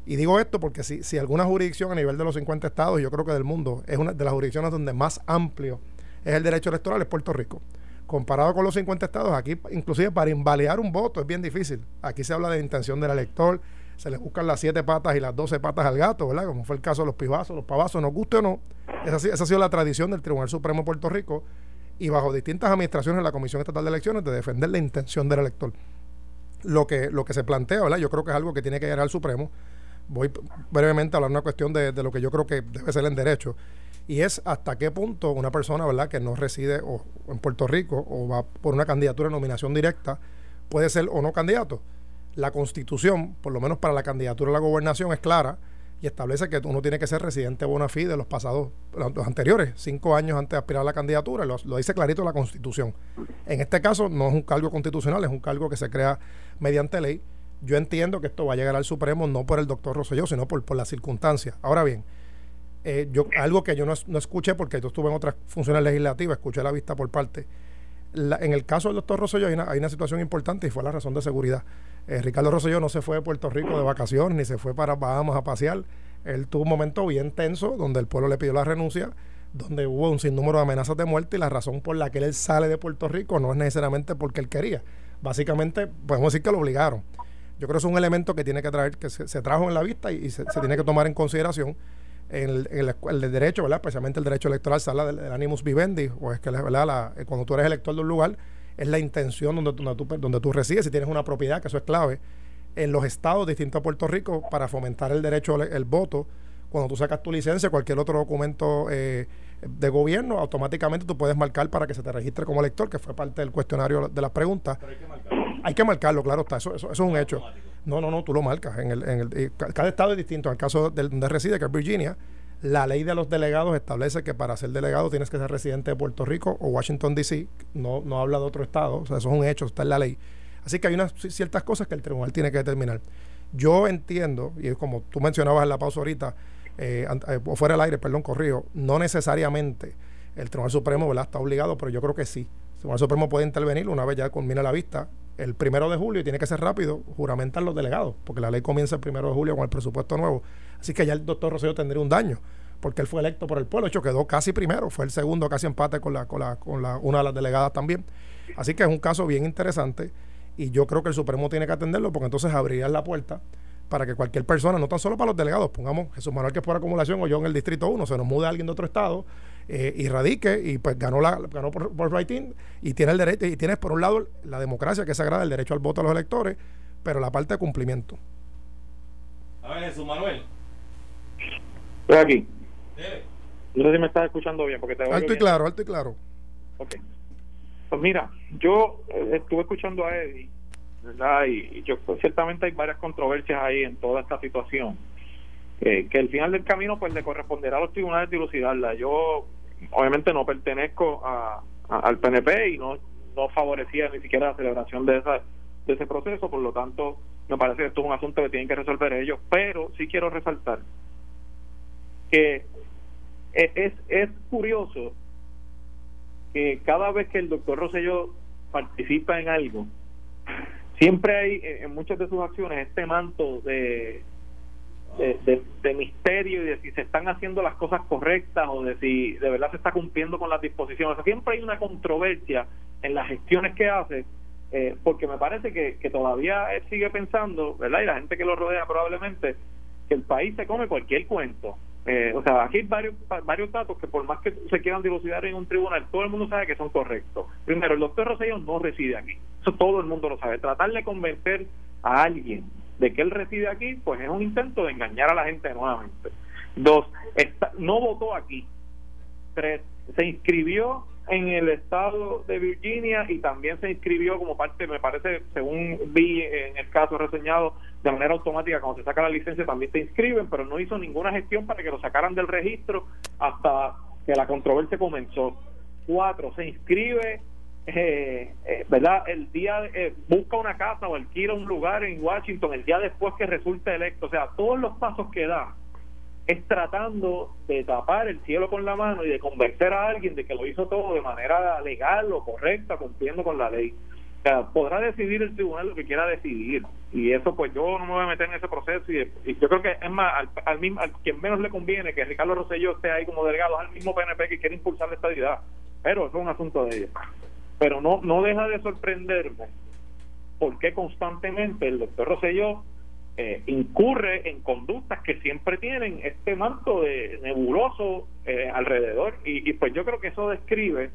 Y digo esto porque si, si alguna jurisdicción a nivel de los 50 estados, yo creo que del mundo, es una de las jurisdicciones donde más amplio es el derecho electoral, es Puerto Rico. Comparado con los 50 estados, aquí inclusive para invalidar un voto es bien difícil. Aquí se habla de intención del elector, se le buscan las siete patas y las doce patas al gato, ¿verdad? Como fue el caso de los pibazos, los pavazos, nos guste o no. Esa, esa ha sido la tradición del Tribunal Supremo de Puerto Rico y bajo distintas administraciones de la Comisión Estatal de Elecciones de defender la intención del elector. Lo que, lo que se plantea, ¿verdad? Yo creo que es algo que tiene que llegar al Supremo. Voy brevemente a hablar una cuestión de, de lo que yo creo que debe ser en derecho y es hasta qué punto una persona verdad que no reside o, en Puerto Rico o va por una candidatura de nominación directa puede ser o no candidato la constitución, por lo menos para la candidatura a la gobernación, es clara y establece que uno tiene que ser residente bona fide de los pasados, los anteriores, cinco años antes de aspirar a la candidatura, lo, dice clarito la constitución. En este caso no es un cargo constitucional, es un cargo que se crea mediante ley. Yo entiendo que esto va a llegar al Supremo no por el doctor Rosselló, sino por, por las circunstancias. Ahora bien, eh, yo, algo que yo no, no, escuché porque yo estuve en otras funciones legislativas, escuché la vista por parte. En el caso del doctor Rosselló hay una, hay una situación importante y fue la razón de seguridad. Eh, Ricardo Rosselló no se fue de Puerto Rico de vacaciones ni se fue para Bahamas a pasear. Él tuvo un momento bien tenso donde el pueblo le pidió la renuncia, donde hubo un sinnúmero de amenazas de muerte y la razón por la que él sale de Puerto Rico no es necesariamente porque él quería. Básicamente, podemos decir que lo obligaron. Yo creo que es un elemento que tiene que traer, que se, trajo en la vista y, se, tiene que tomar en consideración en el, el, derecho, ¿verdad? especialmente el derecho electoral, se habla del, animus vivendi, o es que ¿verdad? Eh, cuando tú eres elector de un lugar, es la intención donde, donde, tú, donde tú resides, si tienes una propiedad, que eso es clave, en los estados distintos a Puerto Rico para fomentar el derecho al voto. Cuando tú sacas tu licencia, cualquier otro documento eh, de gobierno, automáticamente tú puedes marcar para que se te registre como elector, que fue parte del cuestionario de las preguntas. hay que marcarlo. Hay que marcarlo, claro está, eso, eso, es un hecho. No, no, no, tú lo marcas. En el, en el, cada estado es distinto. En el caso de donde reside, que es Virginia, la ley de los delegados establece que para ser delegado tienes que ser residente de Puerto Rico o Washington, D.C. No, no habla de otro estado. O sea, eso es un hecho, está en la ley. Así que hay unas ciertas cosas que el tribunal tiene que determinar. Yo entiendo, y como tú mencionabas en la pausa ahorita, eh, eh, o fuera del aire, perdón, corrijo, no necesariamente el Tribunal Supremo está obligado, pero yo creo que sí. El Tribunal Supremo puede intervenir una vez ya culmina la vista el primero de julio y tiene que ser rápido, juramentar los delegados, porque la ley comienza el primero de julio con el presupuesto nuevo. Así que ya el doctor Rosselló tendría un daño, porque él fue electo por el pueblo. De hecho, quedó casi primero, fue el segundo, casi empate con, la, con, la, con la, una de las delegadas también. Así que es un caso bien interesante y yo creo que el Supremo tiene que atenderlo, porque entonces abriría la puerta para que cualquier persona, no tan solo para los delegados, pongamos Jesús Manuel que es por acumulación o yo en el distrito 1, se nos mude a alguien de otro estado eh, y radique y pues ganó la ganó por, por writing y tiene el derecho y tienes por un lado la democracia que es sagrada, el derecho al voto a los electores, pero la parte de cumplimiento. A ver, Jesús Manuel. Estoy aquí. No sé si me estás escuchando bien porque te Alto y claro, alto y claro. Ok. Pues mira, yo eh, estuve escuchando a Eddie ¿verdad? Y, yo pues, ciertamente hay varias controversias ahí en toda esta situación. Que al final del camino pues le corresponderá a los tribunales dilucidarla. Yo obviamente no pertenezco a, al PNP y no, no favorecía ni siquiera la celebración de, esa, de ese proceso, por lo tanto me parece que esto es un asunto que tienen que resolver ellos, pero sí quiero resaltar que e, es, es curioso que cada vez que el doctor Rosselló participa en algo, siempre hay en muchas de sus acciones este manto de, de, misterio y de si se están haciendo las cosas correctas o de si de verdad se está cumpliendo con las disposiciones. siempre hay una controversia en las gestiones que hace, eh, porque me parece que, que todavía él sigue pensando, ¿verdad? Y la gente que lo rodea probablemente, que el país se come cualquier cuento. Eh, o sea, aquí hay varios, varios datos que por más que se quieran dilucidar en un tribunal, todo el mundo sabe que son correctos. Primero, el doctor Rosselló no reside aquí. Eso todo el mundo lo sabe. Tratar de convencer a alguien de que él reside aquí, pues es un intento de engañar a la gente nuevamente. Dos, no votó aquí. Tres, se inscribió en el estado de Virginia y también se inscribió como parte, me parece, según vi en el caso reseñado, de manera automática cuando se saca la licencia también se inscriben, pero no hizo ninguna gestión para que lo sacaran del registro hasta que la controversia comenzó. Cuatro, se inscribe, eh, eh, ¿verdad? El día, eh, busca una casa o alquila un lugar en Washington el día después que resulte electo. O sea, todos los pasos que da es tratando de tapar el cielo con la mano y de convencer a alguien de que lo hizo todo de manera legal o correcta, cumpliendo con la ley. Podrá decidir el tribunal lo que quiera decidir. Y eso, pues yo no me voy a meter en ese proceso. Y, yo creo que es más, al, al, mismo, al quien menos le conviene que Ricardo Rosselló esté ahí como delegado, al mismo PNP que quiere impulsar la estabilidad. Pero eso es un asunto de ellos. Pero no, no deja de sorprenderme porque constantemente el doctor Rosselló eh, incurre en conductas que siempre tienen este manto de nebuloso eh, alrededor. Y, pues yo creo que eso describe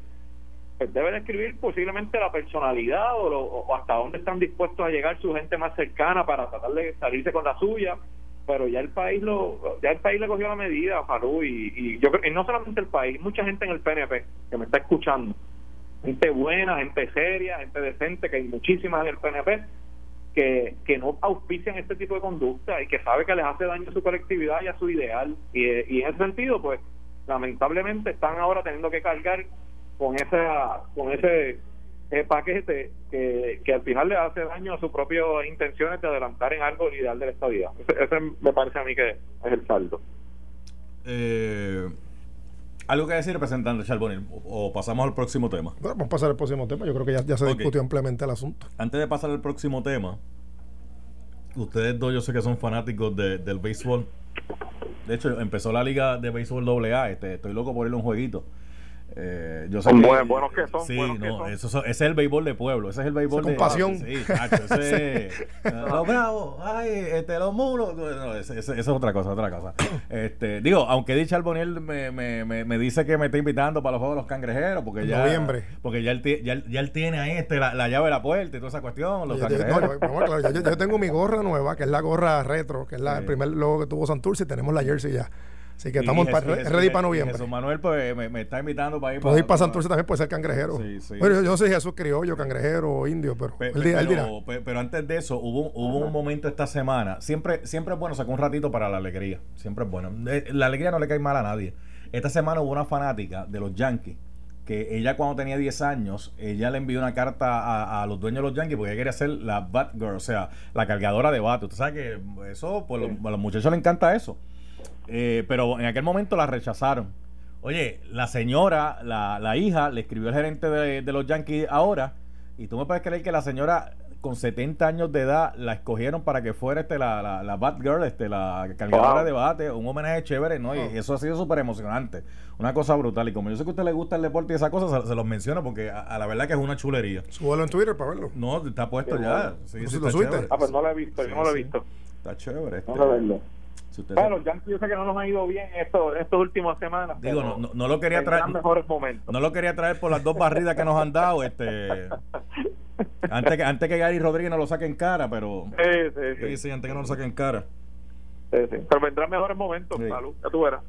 pues debe describir posiblemente la personalidad o, hasta dónde están dispuestos a llegar su gente más cercana para tratar de salirse con la suya. Pero ya el país lo ya el país le cogió la medida a y, y yo creo y no solamente el país mucha gente en el PNP que me está escuchando gente buena gente seria gente decente que hay muchísimas en el PNP que, que no auspician este tipo de conducta y que sabe que les hace daño a su colectividad y a su ideal. Y, en ese sentido, pues lamentablemente están ahora teniendo que cargar con esa con ese paquete que, que al final le hace daño a sus propias intenciones de adelantar en algo el ideal de la estabilidad. Ese, me parece a mí que es el saldo. Eh, ¿Algo que decir, representante Charbonnier? ¿O pasamos al próximo tema? vamos a pasar al próximo tema. Yo creo que ya, se discutió ampliamente el asunto. Antes de pasar al próximo tema, ustedes dos yo sé que son fanáticos del béisbol. De hecho, empezó la liga de béisbol AA. Este, estoy loco por ir a un jueguito. Eh, yo sé son buenos que son. Sí, no, Eso, ese es el béisbol de pueblo. Ese es el béisbol de. Compasión. sí, ese, los bravos, ay, este, los mulos. No, esa es otra cosa, otra cosa. Este, digo, aunque dicha Alboniel me, me, me, me, dice que me está invitando para los juegos de los cangrejeros, porque ya. Noviembre. Porque ya él, ya, ya él tiene ahí este, la, llave de la puerta y toda esa cuestión. Los cangrejeros. yo, yo, tengo mi gorra nueva, que es la gorra retro, que es la, el primer logo que tuvo Santurce, y tenemos la jersey ya. Así que estamos ready para noviembre. Jesús Manuel pues, me, está invitando para ir Puedo ir para Santurce también, puede ser cangrejero. Sí, sí. Bueno, yo, soy Jesús criollo, cangrejero indio, pero, él, dirá, Pero, antes de eso, hubo, hubo un momento esta semana. Siempre, siempre es bueno sacar un ratito para la alegría. Siempre es bueno. La alegría no le cae mal a nadie. Esta semana hubo una fanática de los Yankees que ella cuando tenía 10 años, ella le envió una carta a, los dueños de los Yankees porque ella quería ser la Bat Girl, o sea, la cargadora de bate. Usted sabe que eso, pues a los muchachos les encanta eso. Eh, pero en aquel momento la rechazaron. Oye, la señora, la, la hija, le escribió el gerente de, los Yankees ahora, y tú me puedes creer que la señora con 70 años de edad la escogieron para que fuera este la, la, la Batgirl, este, la cargadora de bate, un homenaje chévere, ¿no? Y eso ha sido súper emocionante. Una cosa brutal. Y como yo sé que a usted le gusta el deporte y esa cosa, se, los menciono porque a, la verdad que es una chulería. Súbalo en Twitter para verlo. No, está puesto ya. Sí, sí, lo Ah, pues no lo he visto, yo no lo he visto. Está chévere. Este. Bueno, los Yankees yo sé que no nos ha ido bien estos, estos últimas semanas. Digo, no, no, lo quería traer. mejores momentos. No lo quería traer por las dos barridas que nos han dado. este Antes que, antes que Gary Rodríguez no lo saque en cara, pero. Sí, sí, sí. Sí, antes que no lo saque en cara. Sí, sí. Pero vendrán mejores momentos, salud, ya tú verás.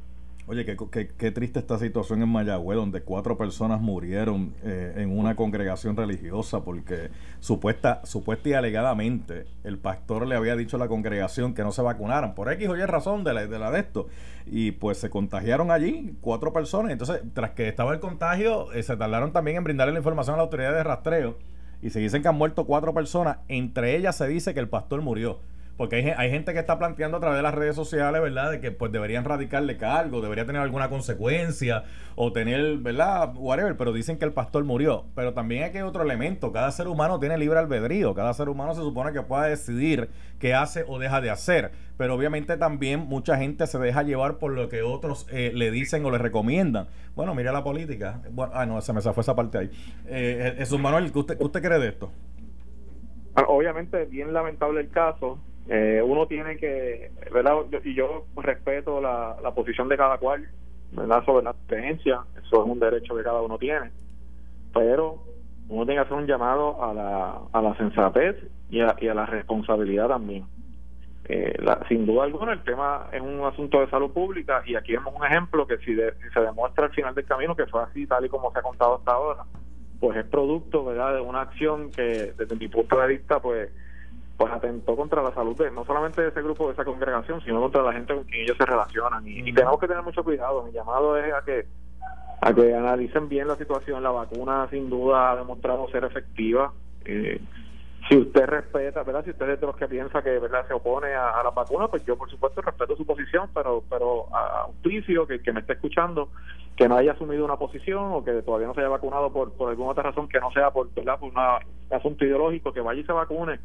Oye, qué, qué, triste esta situación en Mayagüez, donde cuatro personas murieron eh, en una congregación religiosa porque supuesta, supuesta y alegadamente el pastor le había dicho a la congregación que no se vacunaran, por X o Y razón de la de, la de esto. Y pues se contagiaron allí cuatro personas. Entonces, tras que estaba el contagio, eh, se tardaron también en brindarle la información a la autoridad de rastreo. Y se dicen que han muerto cuatro personas. Entre ellas se dice que el pastor murió. Porque hay, hay, gente que está planteando a través de las redes sociales, ¿verdad? De que pues deberían radicarle cargo, debería tener alguna consecuencia o tener, ¿verdad? Whatever, pero dicen que el pastor murió. Pero también hay que otro elemento, cada ser humano tiene libre albedrío, cada ser humano se supone que pueda decidir qué hace o deja de hacer. Pero obviamente también mucha gente se deja llevar por lo que otros eh, le dicen o le recomiendan. Bueno, mira la política. Bueno, ah, no, se me fue esa parte ahí. Eh, Jesús Manuel, ¿qué usted, ¿qué usted cree de esto? Ah, obviamente, bien lamentable el caso. Eh, uno tiene que, ¿verdad? Y yo respeto la, posición de cada cual, ¿verdad? Sobre la creencia, eso es un derecho que cada uno tiene, pero uno tiene que hacer un llamado a la, a la sensatez y a, y a la responsabilidad también. Eh, sin duda alguna, el tema es un asunto de salud pública y aquí vemos un ejemplo que si, si se demuestra al final del camino que fue así, tal y como se ha contado hasta ahora, pues es producto, ¿verdad?, de una acción que desde mi punto de vista, pues pues atentó contra la salud de no solamente de ese grupo, de esa congregación, sino contra la gente con quien ellos se relacionan. Y, tenemos que tener mucho cuidado. Mi llamado es a que a que analicen bien la situación. La vacuna sin duda ha demostrado ser efectiva. Eh, si usted respeta, ¿verdad? Si usted es de los que piensa que ¿verdad? se opone a, la vacuna, pues yo por supuesto respeto su posición, pero pero a auspicio que, que me esté escuchando que no haya asumido una posición o que todavía no se haya vacunado por, por alguna otra razón que no sea por, ¿verdad? por un asunto ideológico, que vaya y se vacune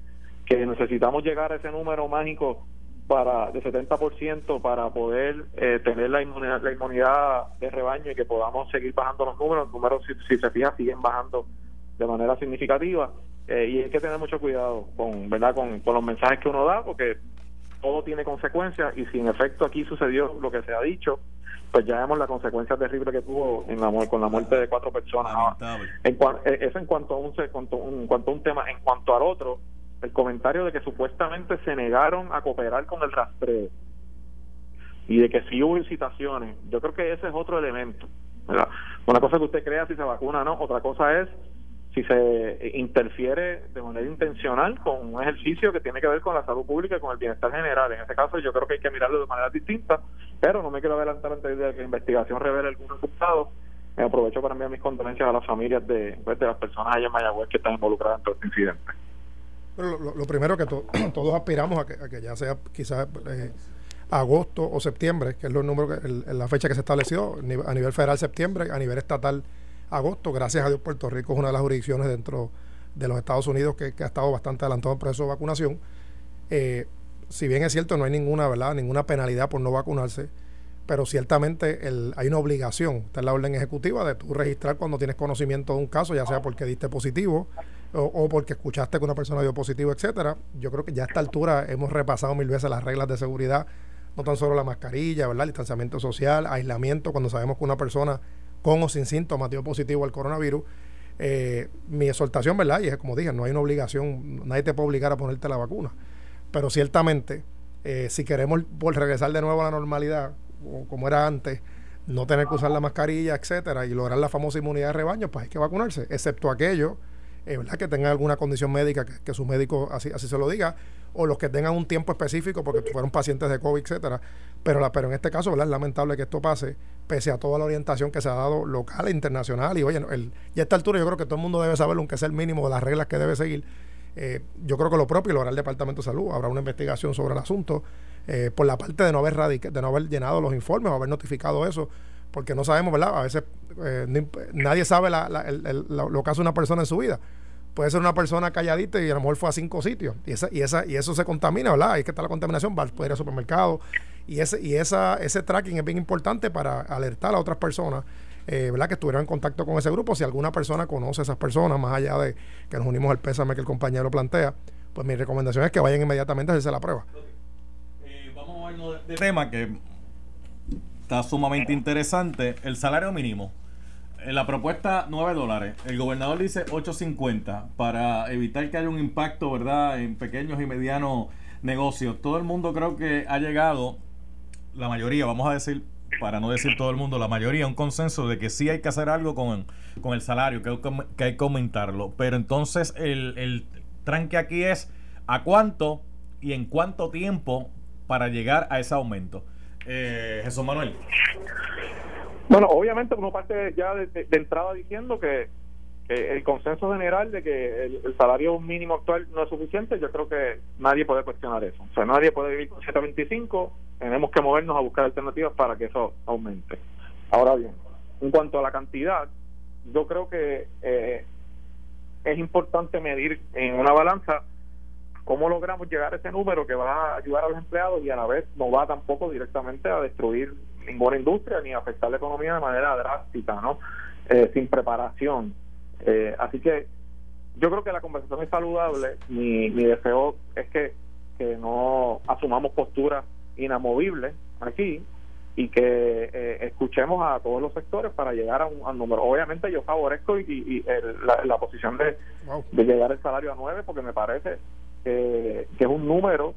que necesitamos llegar a ese número mágico para de 70% para poder eh, tener la inmunidad, la inmunidad de rebaño y que podamos seguir bajando los números. Los números, si, se fija, siguen bajando de manera significativa. Eh, y hay que tener mucho cuidado con, ¿verdad? Con, con los mensajes que uno da, porque todo tiene consecuencias y si en efecto aquí sucedió lo que se ha dicho, pues ya vemos la consecuencia terrible que tuvo en la, con la muerte de cuatro personas. En, eh, eso en cuanto a un, en cuanto a un tema. En cuanto al otro, el comentario de que supuestamente se negaron a cooperar con el rastreo y de que sí hubo incitaciones. Yo creo que ese es otro elemento. Una cosa que usted crea si se vacuna no, otra cosa es si se interfiere de manera intencional con un ejercicio que tiene que ver con la salud pública y con el bienestar general. En este caso yo creo que hay que mirarlo de manera distinta, pero no me quiero adelantar antes de que la investigación revele algún resultado. Me aprovecho para enviar mis condolencias a las familias de, pues, de las personas allá en Mayagüez que están involucradas en todo este incidente. Pero lo, primero que todos aspiramos a que, ya sea quizás eh, agosto o septiembre, que es los números la fecha que se estableció a nivel federal septiembre, a nivel estatal agosto. Gracias a Dios Puerto Rico es una de las jurisdicciones dentro de los Estados Unidos que, ha estado bastante adelantado en el proceso de vacunación. Eh, si bien es cierto, no hay ninguna, ¿verdad? ninguna penalidad por no vacunarse, pero ciertamente el, hay una obligación, está en la orden ejecutiva, de tú registrar cuando tienes conocimiento de un caso, ya sea porque diste positivo o, porque escuchaste que una persona dio positivo, etcétera. Yo creo que ya a esta altura hemos repasado mil veces las reglas de seguridad, no tan solo la mascarilla, ¿verdad? El distanciamiento social, aislamiento, cuando sabemos que una persona con o sin síntomas dio positivo al coronavirus. Eh, mi exhortación, ¿verdad? Y es como dije, no hay una obligación, nadie te puede obligar a ponerte la vacuna. Pero ciertamente, eh, si queremos regresar de nuevo a la normalidad, o como era antes, no tener que usar la mascarilla, etcétera, y lograr la famosa inmunidad de rebaño, pues hay que vacunarse, excepto aquello eh, ¿verdad? que tengan alguna condición médica, que, su médico así, así se lo diga, o los que tengan un tiempo específico porque fueron pacientes de COVID, etcétera. Pero, la, pero en este caso, ¿verdad? es lamentable que esto pase, pese a toda la orientación que se ha dado local e internacional. Y oye, el, y a esta altura yo creo que todo el mundo debe saber, aunque sea el mínimo de las reglas que debe seguir. Eh, yo creo que lo propio lo hará el Departamento de Salud. Habrá una investigación sobre el asunto. Eh, por la parte de no haber de no haber llenado los informes o haber notificado eso, porque no sabemos, ¿verdad? A veces eh, nadie sabe lo que hace una persona en su vida. Puede ser una persona calladita y a lo mejor fue a cinco sitios. Y, esa, y, esa, y eso se contamina, ¿verdad? Ahí que está la contaminación, va a ir al supermercado. Y, ese, y esa, ese tracking es bien importante para alertar a otras personas eh, ¿verdad? que estuvieran en contacto con ese grupo. Si alguna persona conoce a esas personas, más allá de que nos unimos al pésame que el compañero plantea, pues mi recomendación es que vayan inmediatamente a hacerse la prueba. cambiando de tema que está sumamente interesante, el salario mínimo. La propuesta 9 dólares, el gobernador dice 8.50 para evitar que haya un impacto, ¿verdad?, en pequeños y medianos negocios. Todo el mundo creo que ha llegado, la mayoría, vamos a decir, para no decir todo el mundo, la mayoría, un consenso de que sí hay que hacer algo con, el salario, que que, hay que aumentarlo. Pero entonces el, el tranque aquí es a cuánto y en cuánto tiempo para llegar a ese aumento. Eh, Jesús Manuel. Bueno, obviamente uno parte ya de, entrada diciendo que, el consenso general de que el, salario mínimo actual no es suficiente, yo creo que nadie puede cuestionar eso. O sea, nadie puede vivir con 725, tenemos que movernos a buscar alternativas para que eso aumente. Ahora bien, en cuanto a la cantidad, yo creo que eh, es importante medir en una balanza cómo logramos llegar a ese número que va a ayudar a los empleados y a la vez no va tampoco directamente a destruir ninguna industria ni a afectar la economía de manera drástica, ¿no? Eh, sin preparación. Eh, así que yo creo que la conversación es saludable. Mi, mi deseo es que, que no asumamos posturas inamovibles aquí y que eh, escuchemos a todos los sectores para llegar a un número. Obviamente yo favorezco y, la, posición de, de llegar el salario a nueve porque me parece que, es un número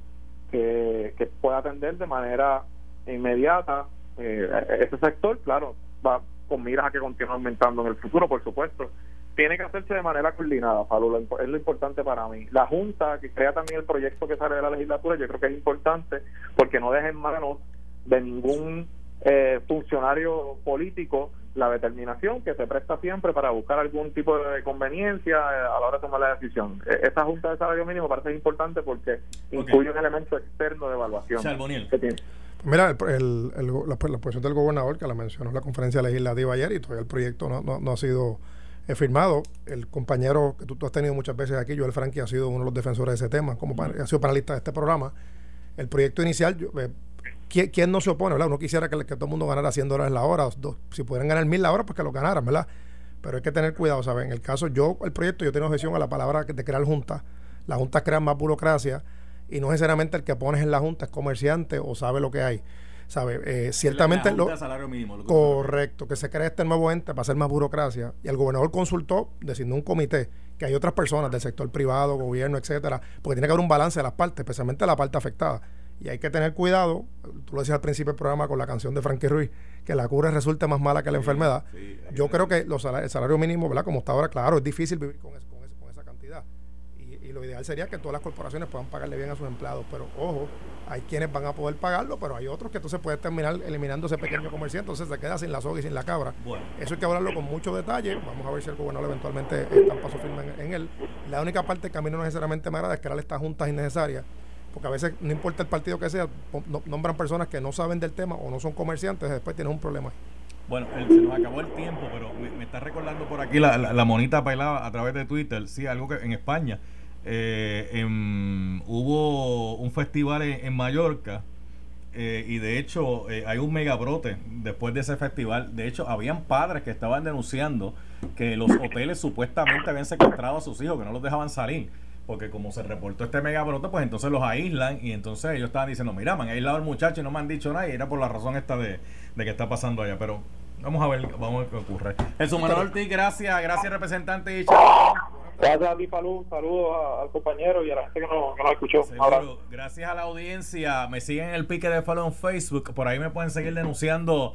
que, que puede atender de manera inmediata eh, ese sector, claro, va con miras a que continúe aumentando en el futuro, por supuesto. Tiene que hacerse de manera coordinada, Pablo, es lo importante para mí. La Junta, que crea también el proyecto que sale de la legislatura, yo creo que es importante porque no deja en manos de ningún eh, funcionario político la determinación que se presta siempre para buscar algún tipo de conveniencia eh, a la hora de tomar la decisión. E, esa Junta de Salario Mínimo parece importante porque incluye un elemento externo de evaluación. Mira, el, la, posición del gobernador, que la mencionó en la conferencia legislativa ayer y todavía el proyecto no, no, ha sido eh, firmado. El compañero que tú, has tenido muchas veces aquí, Joel Frankie, ha sido uno de los defensores de ese tema, como ha sido panelista de este programa. El proyecto inicial, yo, eh, ¿quién, no se opone? ¿verdad? Uno quisiera que, que, todo el mundo ganara 100 dólares la hora, si pudieran ganar 1000 la hora, pues que lo ganaran, ¿verdad? Pero hay que tener cuidado, ¿sabes? En el caso, yo, el proyecto, yo tengo objeción a la palabra de crear junta. La junta crea más burocracia y no necesariamente el que pones en la junta es comerciante o sabe lo que hay. ¿Sabe? Eh, ciertamente lo, correcto, que se cree este nuevo ente para hacer más burocracia y el gobernador consultó designó un comité que hay otras personas del sector privado, gobierno, etcétera, porque tiene que haber un balance de las partes, especialmente la parte afectada. Y hay que tener cuidado, tú lo decías al principio del programa con la canción de Frankie Ruiz, que la cura resulte más mala que la enfermedad. Yo creo que los el salario mínimo, ¿verdad? Como está ahora, claro, es difícil vivir con, con, esa cantidad. Y, y, lo ideal sería que todas las corporaciones puedan pagarle bien a sus empleados. Pero ojo, hay quienes van a poder pagarlo, pero hay otros que entonces puede terminar eliminando ese pequeño comerciante, entonces se queda sin la soga y sin la cabra. Eso hay que hablarlo con mucho detalle. Vamos a ver si el gobernador eventualmente está paso firme en, él. La única parte del camino no necesariamente me agrada es crear estas juntas innecesarias porque a veces no importa el partido que sea, nombran personas que no saben del tema o no son comerciantes, después tienes un problema. Bueno, se nos acabó el tiempo, pero me, está recordando por aquí la, monita pelada a través de Twitter, sí, algo que en España eh, hubo un festival en, Mallorca eh, y de hecho eh, hay un megabrote después de ese festival. De hecho, habían padres que estaban denunciando que los hoteles supuestamente habían secuestrado a sus hijos, que no los dejaban salir porque como se reportó este megabrote, pues entonces los aíslan y entonces ellos estaban diciendo, mira, me han aislado al muchacho y no me han dicho nada y era por la razón esta de, de que está pasando allá, pero vamos a ver, vamos a ver qué ocurre. Jesús Manuel Ortiz, gracias, gracias representante. Gracias a ti, Palú. Saludos al compañero y a la gente que nos, que escuchó. Gracias a la audiencia. Me siguen en el pique de en Facebook. Por ahí me pueden seguir denunciando